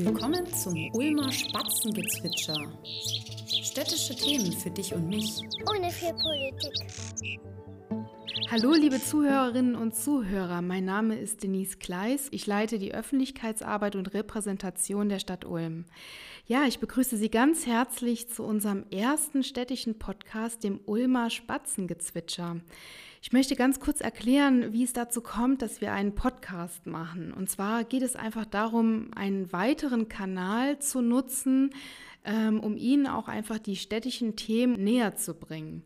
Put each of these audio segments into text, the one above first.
Willkommen zum Ulmer Spatzengezwitscher. Städtische Themen für dich und mich. Ohne viel Politik. Hallo, liebe Zuhörerinnen und Zuhörer. Mein Name ist Denise Kleis. Ich leite die Öffentlichkeitsarbeit und Repräsentation der Stadt Ulm. Ja, ich begrüße Sie ganz herzlich zu unserem ersten städtischen Podcast, dem Ulmer Spatzengezwitscher. Ich möchte ganz kurz erklären, wie es dazu kommt, dass wir einen Podcast machen. Und zwar geht es einfach darum, einen weiteren Kanal zu nutzen, ähm, um Ihnen auch einfach die städtischen Themen näher zu bringen.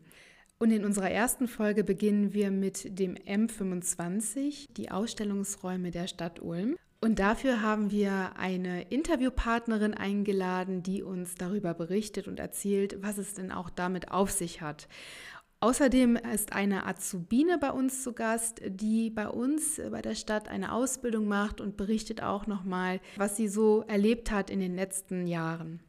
Und in unserer ersten Folge beginnen wir mit dem M25, die Ausstellungsräume der Stadt Ulm. Und dafür haben wir eine Interviewpartnerin eingeladen, die uns darüber berichtet und erzählt, was es denn auch damit auf sich hat. Außerdem ist eine Azubine bei uns zu Gast, die bei uns bei der Stadt eine Ausbildung macht und berichtet auch nochmal, was sie so erlebt hat in den letzten Jahren.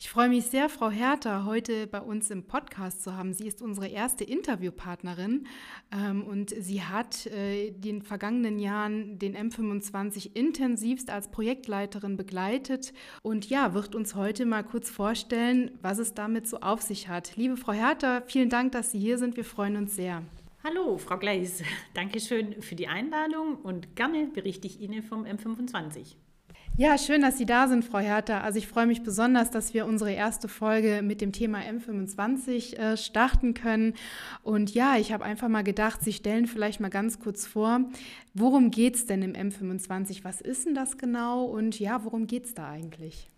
Ich freue mich sehr, Frau Hertha heute bei uns im Podcast zu haben. Sie ist unsere erste Interviewpartnerin ähm, und sie hat äh, in den vergangenen Jahren den M25 intensivst als Projektleiterin begleitet und ja, wird uns heute mal kurz vorstellen, was es damit so auf sich hat. Liebe Frau Hertha, vielen Dank, dass Sie hier sind. Wir freuen uns sehr. Hallo, Frau Gleis. Dankeschön für die Einladung und gerne berichte ich Ihnen vom M25. Ja, schön, dass Sie da sind, Frau Hertha. Also ich freue mich besonders, dass wir unsere erste Folge mit dem Thema M25 äh, starten können. Und ja, ich habe einfach mal gedacht, Sie stellen vielleicht mal ganz kurz vor, worum geht es denn im M25? Was ist denn das genau? Und ja, worum geht es da eigentlich?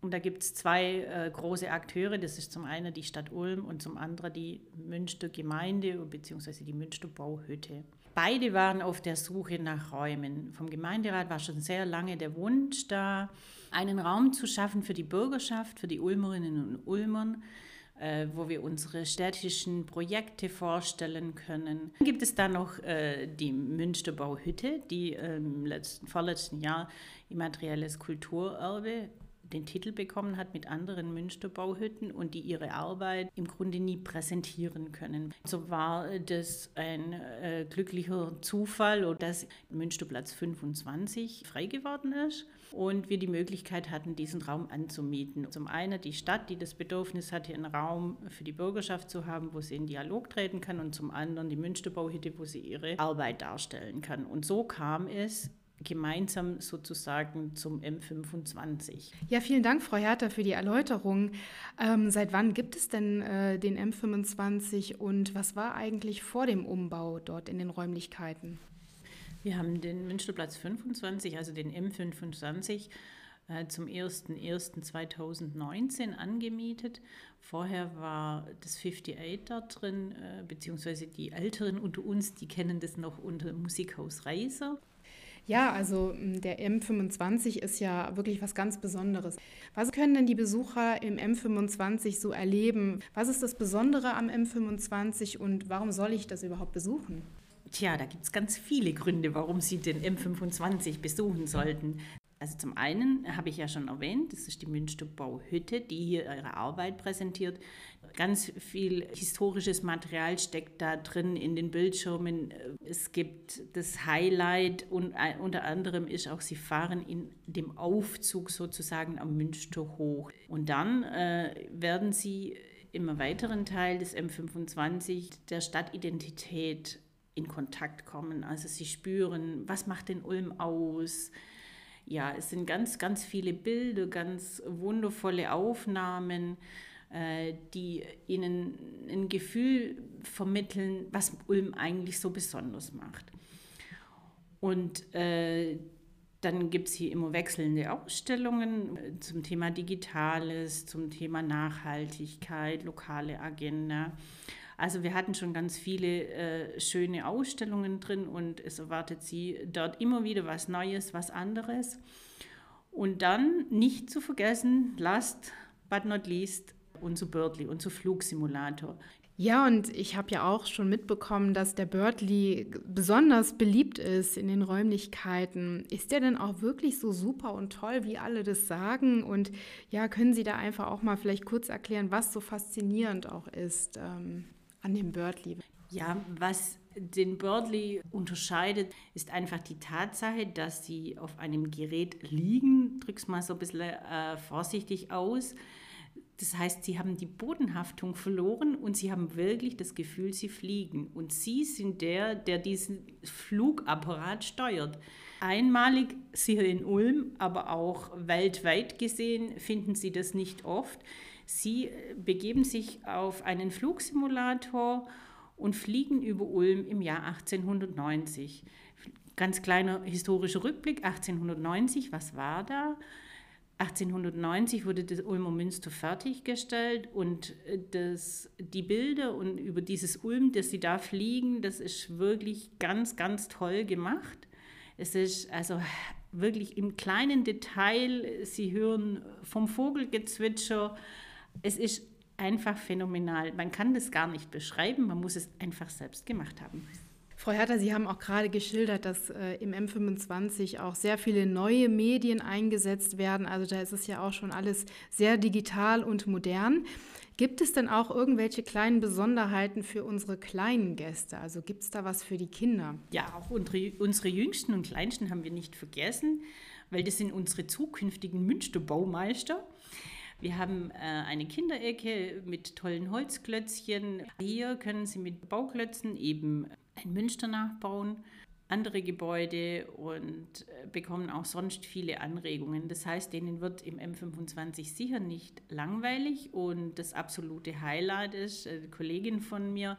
Und da gibt es zwei äh, große Akteure. Das ist zum einen die Stadt Ulm und zum anderen die Münster Gemeinde bzw. die Münster Bauhütte. Beide waren auf der Suche nach Räumen. Vom Gemeinderat war schon sehr lange der Wunsch da, einen Raum zu schaffen für die Bürgerschaft, für die Ulmerinnen und Ulmern, äh, wo wir unsere städtischen Projekte vorstellen können. Dann gibt es dann noch äh, die Münsterbauhütte, die im letzten, vorletzten Jahr immaterielles Kulturerbe den Titel bekommen hat mit anderen Münsterbauhütten und die ihre Arbeit im Grunde nie präsentieren können. So war das ein äh, glücklicher Zufall, dass Münsterplatz 25 frei geworden ist und wir die Möglichkeit hatten, diesen Raum anzumieten. Zum einen die Stadt, die das Bedürfnis hatte, einen Raum für die Bürgerschaft zu haben, wo sie in Dialog treten kann und zum anderen die Münsterbauhütte, wo sie ihre Arbeit darstellen kann. Und so kam es gemeinsam sozusagen zum M25. Ja, vielen Dank, Frau Hertha, für die Erläuterung. Ähm, seit wann gibt es denn äh, den M25 und was war eigentlich vor dem Umbau dort in den Räumlichkeiten? Wir haben den Münsterplatz 25, also den M25, äh, zum 01.01.2019 angemietet. Vorher war das 58 da drin, äh, beziehungsweise die Älteren unter uns, die kennen das noch unter Musikhaus Reiser. Ja, also der M25 ist ja wirklich was ganz Besonderes. Was können denn die Besucher im M25 so erleben? Was ist das Besondere am M25 und warum soll ich das überhaupt besuchen? Tja, da gibt es ganz viele Gründe, warum Sie den M25 besuchen sollten. Also zum einen habe ich ja schon erwähnt, das ist die Münsterbauhütte, die hier ihre Arbeit präsentiert. Ganz viel historisches Material steckt da drin in den Bildschirmen. Es gibt das Highlight und unter anderem ist auch, sie fahren in dem Aufzug sozusagen am Münster hoch. Und dann äh, werden sie im weiteren Teil des M25 der Stadtidentität in Kontakt kommen. Also sie spüren, was macht den Ulm aus? Ja, es sind ganz, ganz viele Bilder, ganz wundervolle Aufnahmen, äh, die ihnen ein Gefühl vermitteln, was Ulm eigentlich so besonders macht. Und äh, dann gibt es hier immer wechselnde Ausstellungen äh, zum Thema Digitales, zum Thema Nachhaltigkeit, lokale Agenda. Also wir hatten schon ganz viele äh, schöne Ausstellungen drin und es erwartet Sie dort immer wieder was Neues, was anderes. Und dann nicht zu vergessen, last but not least, unser Birdly, unser Flugsimulator. Ja, und ich habe ja auch schon mitbekommen, dass der Birdly besonders beliebt ist in den Räumlichkeiten. Ist der denn auch wirklich so super und toll, wie alle das sagen? Und ja, können Sie da einfach auch mal vielleicht kurz erklären, was so faszinierend auch ist? Ähm an dem Birdly. Ja, was den Birdley unterscheidet, ist einfach die Tatsache, dass sie auf einem Gerät liegen, drück's mal so ein bisschen äh, vorsichtig aus. Das heißt, sie haben die Bodenhaftung verloren und sie haben wirklich das Gefühl, sie fliegen. Und sie sind der, der diesen Flugapparat steuert. Einmalig sicher in Ulm, aber auch weltweit gesehen finden sie das nicht oft. Sie äh, begeben sich auf einen Flugsimulator und fliegen über Ulm im Jahr 1890. Ganz kleiner historischer Rückblick, 1890, was war da? 1890 wurde das Ulmer Münster fertiggestellt und äh, das, die Bilder und über dieses Ulm, das sie da fliegen, das ist wirklich ganz, ganz toll gemacht. Es ist also wirklich im kleinen Detail, Sie hören vom Vogelgezwitscher, es ist einfach phänomenal. Man kann das gar nicht beschreiben, man muss es einfach selbst gemacht haben. Frau Herter, Sie haben auch gerade geschildert, dass äh, im M25 auch sehr viele neue Medien eingesetzt werden. Also da ist es ja auch schon alles sehr digital und modern. Gibt es denn auch irgendwelche kleinen Besonderheiten für unsere kleinen Gäste? Also gibt es da was für die Kinder? Ja, auch unsere, unsere Jüngsten und Kleinsten haben wir nicht vergessen, weil das sind unsere zukünftigen Münsterbaumeister. Wir haben äh, eine Kinderecke mit tollen Holzklötzchen. Hier können Sie mit Bauklötzen eben ein Münster nachbauen, andere Gebäude und äh, bekommen auch sonst viele Anregungen. Das heißt, denen wird im M25 sicher nicht langweilig und das absolute Highlight ist, äh, eine Kollegin von mir,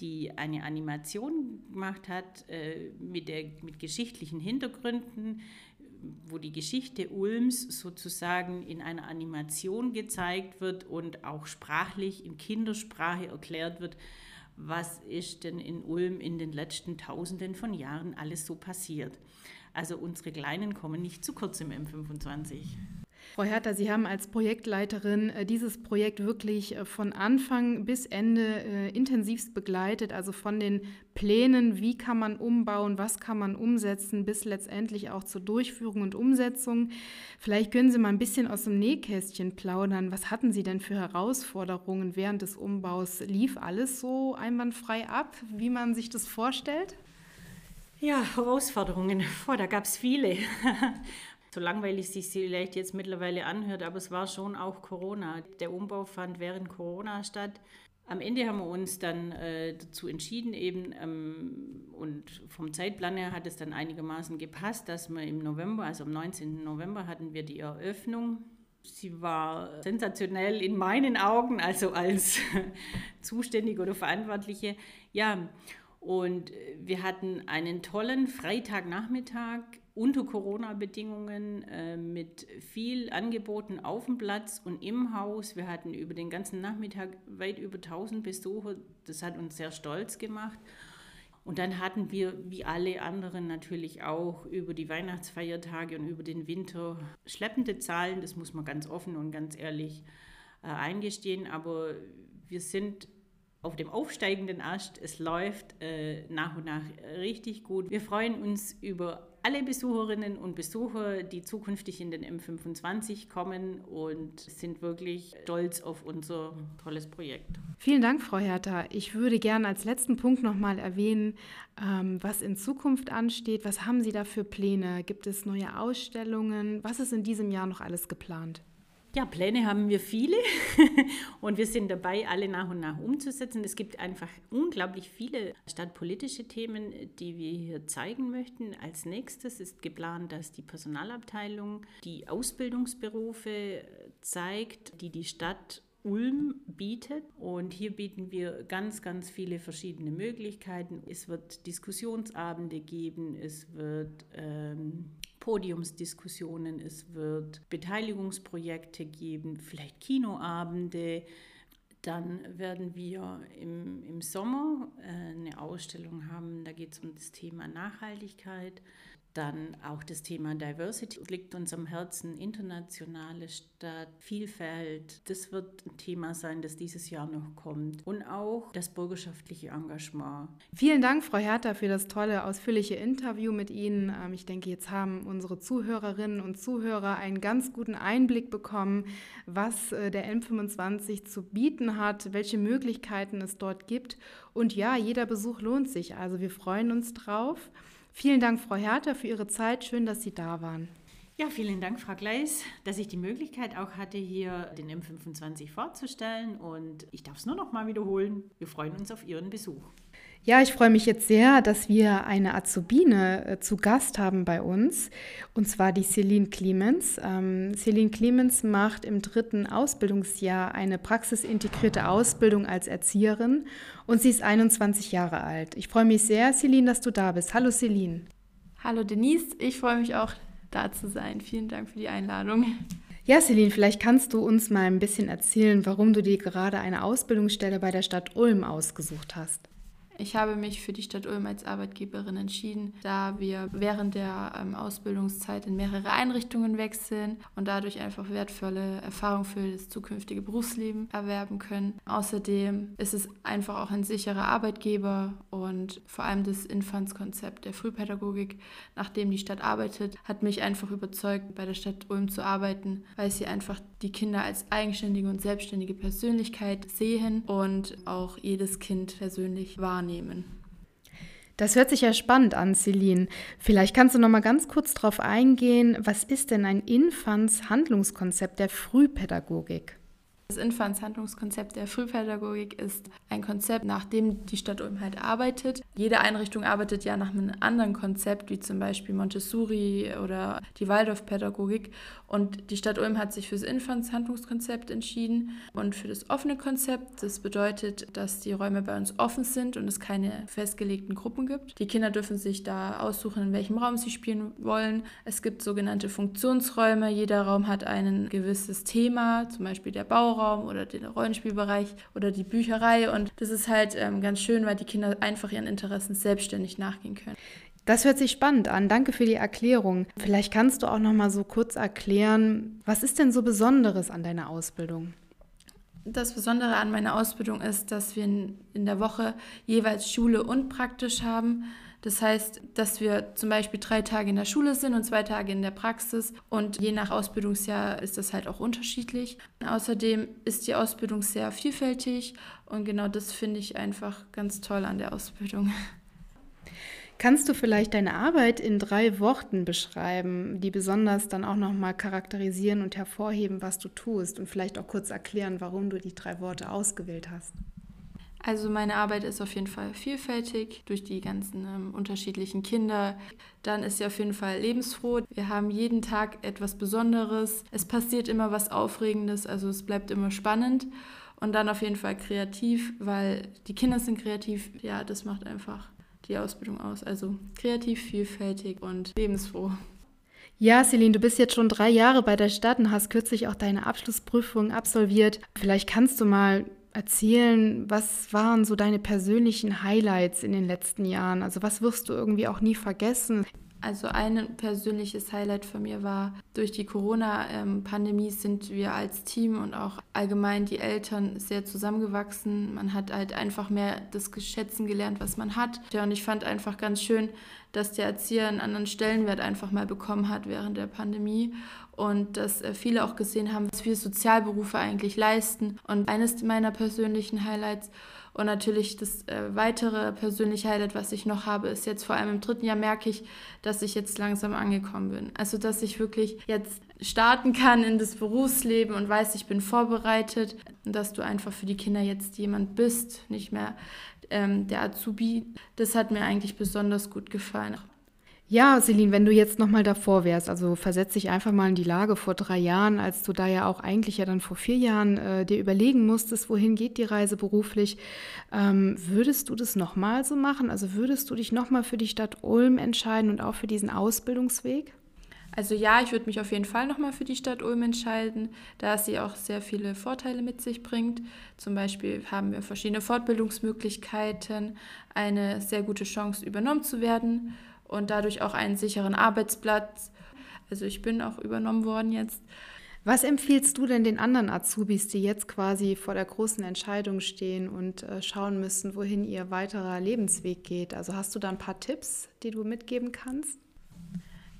die eine Animation gemacht hat äh, mit, der, mit geschichtlichen Hintergründen, wo die Geschichte Ulms sozusagen in einer Animation gezeigt wird und auch sprachlich in Kindersprache erklärt wird, was ist denn in Ulm in den letzten Tausenden von Jahren alles so passiert. Also unsere Kleinen kommen nicht zu kurz im M25. Frau Hertha, Sie haben als Projektleiterin äh, dieses Projekt wirklich äh, von Anfang bis Ende äh, intensivst begleitet, also von den Plänen, wie kann man umbauen, was kann man umsetzen, bis letztendlich auch zur Durchführung und Umsetzung. Vielleicht können Sie mal ein bisschen aus dem Nähkästchen plaudern. Was hatten Sie denn für Herausforderungen während des Umbaus? Lief alles so einwandfrei ab, wie man sich das vorstellt? Ja, Herausforderungen. Oh, da gab es viele so langweilig sich vielleicht jetzt mittlerweile anhört, aber es war schon auch Corona. Der Umbau fand während Corona statt. Am Ende haben wir uns dann äh, dazu entschieden, eben ähm, und vom Zeitplan her hat es dann einigermaßen gepasst, dass wir im November, also am 19. November, hatten wir die Eröffnung. Sie war sensationell in meinen Augen, also als Zuständige oder Verantwortliche. Ja, und wir hatten einen tollen Freitagnachmittag unter Corona-Bedingungen äh, mit viel Angeboten auf dem Platz und im Haus. Wir hatten über den ganzen Nachmittag weit über 1000 Besucher. Das hat uns sehr stolz gemacht. Und dann hatten wir, wie alle anderen natürlich auch, über die Weihnachtsfeiertage und über den Winter schleppende Zahlen. Das muss man ganz offen und ganz ehrlich äh, eingestehen. Aber wir sind auf dem aufsteigenden Ast. Es läuft äh, nach und nach richtig gut. Wir freuen uns über alle Besucherinnen und Besucher, die zukünftig in den M25 kommen und sind wirklich stolz auf unser tolles Projekt. Vielen Dank, Frau Hertha. Ich würde gerne als letzten Punkt nochmal erwähnen, ähm, was in Zukunft ansteht. Was haben Sie da für Pläne? Gibt es neue Ausstellungen? Was ist in diesem Jahr noch alles geplant? Ja, Pläne haben wir viele und wir sind dabei, alle nach und nach umzusetzen. Es gibt einfach unglaublich viele stadtpolitische Themen, die wir hier zeigen möchten. Als nächstes ist geplant, dass die Personalabteilung die Ausbildungsberufe zeigt, die die Stadt Ulm bietet. Und hier bieten wir ganz, ganz viele verschiedene Möglichkeiten. Es wird Diskussionsabende geben, es wird ähm, Podiumsdiskussionen, es wird Beteiligungsprojekte geben, vielleicht Kinoabende. Dann werden wir im, im Sommer äh, eine Ausstellung haben, da geht es um das Thema Nachhaltigkeit. Dann auch das Thema Diversity liegt uns am Herzen, internationale Stadt, Vielfalt. Das wird ein Thema sein, das dieses Jahr noch kommt. Und auch das bürgerschaftliche Engagement. Vielen Dank, Frau Hertha, für das tolle, ausführliche Interview mit Ihnen. Ähm, ich denke, jetzt haben unsere Zuhörerinnen und Zuhörer einen ganz guten Einblick bekommen, was äh, der M25 zu bieten hat, welche Möglichkeiten es dort gibt. Und ja, jeder Besuch lohnt sich. Also wir freuen uns drauf. Vielen Dank, Frau Hertha, für Ihre Zeit. Schön, dass Sie da waren. Ja, vielen Dank, Frau Gleis, dass ich die Möglichkeit auch hatte, hier den M25 vorzustellen. Und ich darf es nur noch mal wiederholen. Wir freuen uns auf Ihren Besuch. Ja, ich freue mich jetzt sehr, dass wir eine Azubine äh, zu Gast haben bei uns, und zwar die Celine Clemens. Ähm, Celine Clemens macht im dritten Ausbildungsjahr eine praxisintegrierte Ausbildung als Erzieherin und sie ist 21 Jahre alt. Ich freue mich sehr, Celine, dass du da bist. Hallo Celine. Hallo Denise, ich freue mich auch da zu sein. Vielen Dank für die Einladung. Ja, Celine, vielleicht kannst du uns mal ein bisschen erzählen, warum du dir gerade eine Ausbildungsstelle bei der Stadt Ulm ausgesucht hast. Ich habe mich für die Stadt Ulm als Arbeitgeberin entschieden, da wir während der ähm, Ausbildungszeit in mehrere Einrichtungen wechseln und dadurch einfach wertvolle Erfahrungen für das zukünftige Berufsleben erwerben können. Außerdem ist es einfach auch ein sicherer Arbeitgeber und vor allem das Infantskonzept der Frühpädagogik, nach dem die Stadt arbeitet, hat mich einfach überzeugt, bei der Stadt Ulm zu arbeiten, weil sie einfach die Kinder als eigenständige und selbstständige Persönlichkeit sehen und auch jedes Kind persönlich wahrnehmen wahrnehmen. Das hört sich ja spannend an, Celine. Vielleicht kannst du noch mal ganz kurz darauf eingehen, was ist denn ein Infants Handlungskonzept der Frühpädagogik? Das Infantshandlungskonzept der Frühpädagogik ist ein Konzept, nach dem die Stadt Ulm halt arbeitet. Jede Einrichtung arbeitet ja nach einem anderen Konzept, wie zum Beispiel Montessori oder die Waldorfpädagogik. Und die Stadt Ulm hat sich für das Infantshandlungskonzept entschieden und für das offene Konzept. Das bedeutet, dass die Räume bei uns offen sind und es keine festgelegten Gruppen gibt. Die Kinder dürfen sich da aussuchen, in welchem Raum sie spielen wollen. Es gibt sogenannte Funktionsräume. Jeder Raum hat ein gewisses Thema, zum Beispiel der Bau Bauraum oder den Rollenspielbereich oder die Bücherei. Und das ist halt ähm, ganz schön, weil die Kinder einfach ihren Interessen selbstständig nachgehen können. Das hört sich spannend an. Danke für die Erklärung. Vielleicht kannst du auch noch mal so kurz erklären, was ist denn so Besonderes an deiner Ausbildung? Das Besondere an meiner Ausbildung ist, dass wir in der Woche jeweils Schule und praktisch haben. Das heißt, dass wir zum Beispiel drei Tage in der Schule sind und zwei Tage in der Praxis und je nach Ausbildungsjahr ist das halt auch unterschiedlich. Außerdem ist die Ausbildung sehr vielfältig und genau das finde ich einfach ganz toll an der Ausbildung. Kannst du vielleicht deine Arbeit in drei Worten beschreiben, die besonders dann auch nochmal charakterisieren und hervorheben, was du tust und vielleicht auch kurz erklären, warum du die drei Worte ausgewählt hast? Also meine Arbeit ist auf jeden Fall vielfältig durch die ganzen ähm, unterschiedlichen Kinder. Dann ist sie auf jeden Fall lebensfroh. Wir haben jeden Tag etwas Besonderes. Es passiert immer was Aufregendes, also es bleibt immer spannend. Und dann auf jeden Fall kreativ, weil die Kinder sind kreativ. Ja, das macht einfach die Ausbildung aus. Also kreativ, vielfältig und lebensfroh. Ja, Celine, du bist jetzt schon drei Jahre bei der Stadt und hast kürzlich auch deine Abschlussprüfung absolviert. Vielleicht kannst du mal erzählen, was waren so deine persönlichen Highlights in den letzten Jahren? Also was wirst du irgendwie auch nie vergessen? Also ein persönliches Highlight von mir war, durch die Corona-Pandemie sind wir als Team und auch allgemein die Eltern sehr zusammengewachsen. Man hat halt einfach mehr das Schätzen gelernt, was man hat. Ja, und ich fand einfach ganz schön, dass der Erzieher einen anderen Stellenwert einfach mal bekommen hat während der Pandemie und dass äh, viele auch gesehen haben, was wir Sozialberufe eigentlich leisten. Und eines meiner persönlichen Highlights und natürlich das äh, weitere persönliche Highlight, was ich noch habe, ist jetzt vor allem im dritten Jahr merke ich, dass ich jetzt langsam angekommen bin. Also dass ich wirklich jetzt starten kann in das Berufsleben und weiß, ich bin vorbereitet, dass du einfach für die Kinder jetzt jemand bist, nicht mehr ähm, der Azubi. Das hat mir eigentlich besonders gut gefallen. Ja, Celine, wenn du jetzt nochmal davor wärst, also versetz dich einfach mal in die Lage vor drei Jahren, als du da ja auch eigentlich ja dann vor vier Jahren äh, dir überlegen musstest, wohin geht die Reise beruflich, ähm, würdest du das nochmal so machen? Also würdest du dich nochmal für die Stadt Ulm entscheiden und auch für diesen Ausbildungsweg? Also ja, ich würde mich auf jeden Fall nochmal für die Stadt Ulm entscheiden, da sie auch sehr viele Vorteile mit sich bringt. Zum Beispiel haben wir verschiedene Fortbildungsmöglichkeiten, eine sehr gute Chance übernommen zu werden und dadurch auch einen sicheren Arbeitsplatz. Also ich bin auch übernommen worden jetzt. Was empfiehlst du denn den anderen Azubis, die jetzt quasi vor der großen Entscheidung stehen und äh, schauen müssen, wohin ihr weiterer Lebensweg geht? Also hast du da ein paar Tipps, die du mitgeben kannst?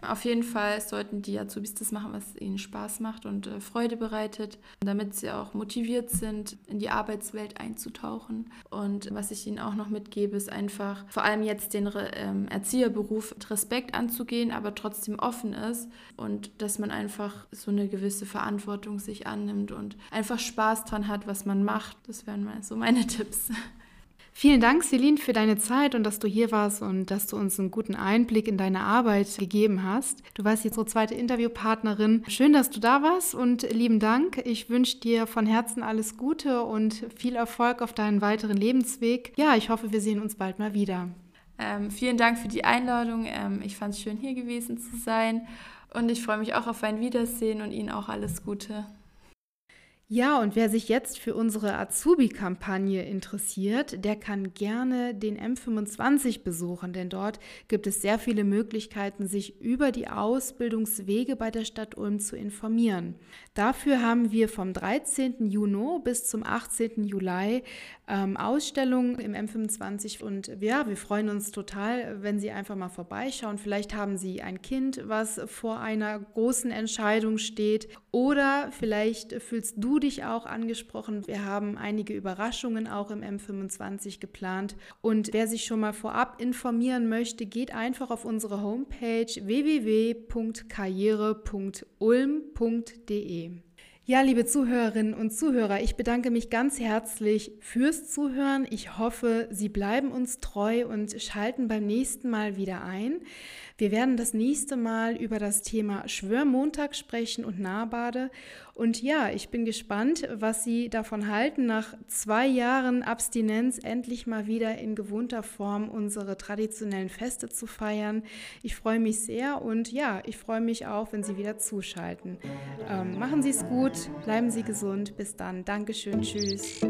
Auf jeden Fall sollten die Azubis das machen, was ihnen Spaß macht und äh, Freude bereitet, damit sie auch motiviert sind, in die Arbeitswelt einzutauchen. Und was ich ihnen auch noch mitgebe, ist einfach vor allem jetzt den ähm, Erzieherberuf mit Respekt anzugehen, aber trotzdem offen ist und dass man einfach so eine gewisse Verantwortung sich annimmt und einfach Spaß dran hat, was man macht. Das wären mal so meine Tipps. Vielen Dank, Celine, für deine Zeit und dass du hier warst und dass du uns einen guten Einblick in deine Arbeit gegeben hast. Du warst jetzt unsere zweite Interviewpartnerin. Schön, dass du da warst und lieben Dank. Ich wünsche dir von Herzen alles Gute und viel Erfolg auf deinen weiteren Lebensweg. Ja, ich hoffe, wir sehen uns bald mal wieder. Ähm, vielen Dank für die Einladung. Ähm, ich fand es schön, hier gewesen zu sein und ich freue mich auch auf ein Wiedersehen und Ihnen auch alles Gute. Ja, und wer sich jetzt für unsere Azubi-Kampagne interessiert, der kann gerne den M25 besuchen, denn dort gibt es sehr viele Möglichkeiten, sich über die Ausbildungswege bei der Stadt Ulm zu informieren. Dafür haben wir vom 13. Juni bis zum 18. Juli ähm, Ausstellungen im M25 und ja, wir freuen uns total, wenn Sie einfach mal vorbeischauen. Vielleicht haben Sie ein Kind, was vor einer großen Entscheidung steht oder vielleicht fühlst du dich auch angesprochen. Wir haben einige Überraschungen auch im M25 geplant. Und wer sich schon mal vorab informieren möchte, geht einfach auf unsere Homepage www.karriere.ulm.de. Ja, liebe Zuhörerinnen und Zuhörer, ich bedanke mich ganz herzlich fürs Zuhören. Ich hoffe, Sie bleiben uns treu und schalten beim nächsten Mal wieder ein. Wir werden das nächste Mal über das Thema Schwörmontag sprechen und Nahbade. Und ja, ich bin gespannt, was Sie davon halten, nach zwei Jahren Abstinenz endlich mal wieder in gewohnter Form unsere traditionellen Feste zu feiern. Ich freue mich sehr und ja, ich freue mich auch, wenn Sie wieder zuschalten. Ähm, machen Sie es gut, bleiben Sie gesund. Bis dann. Dankeschön. Tschüss.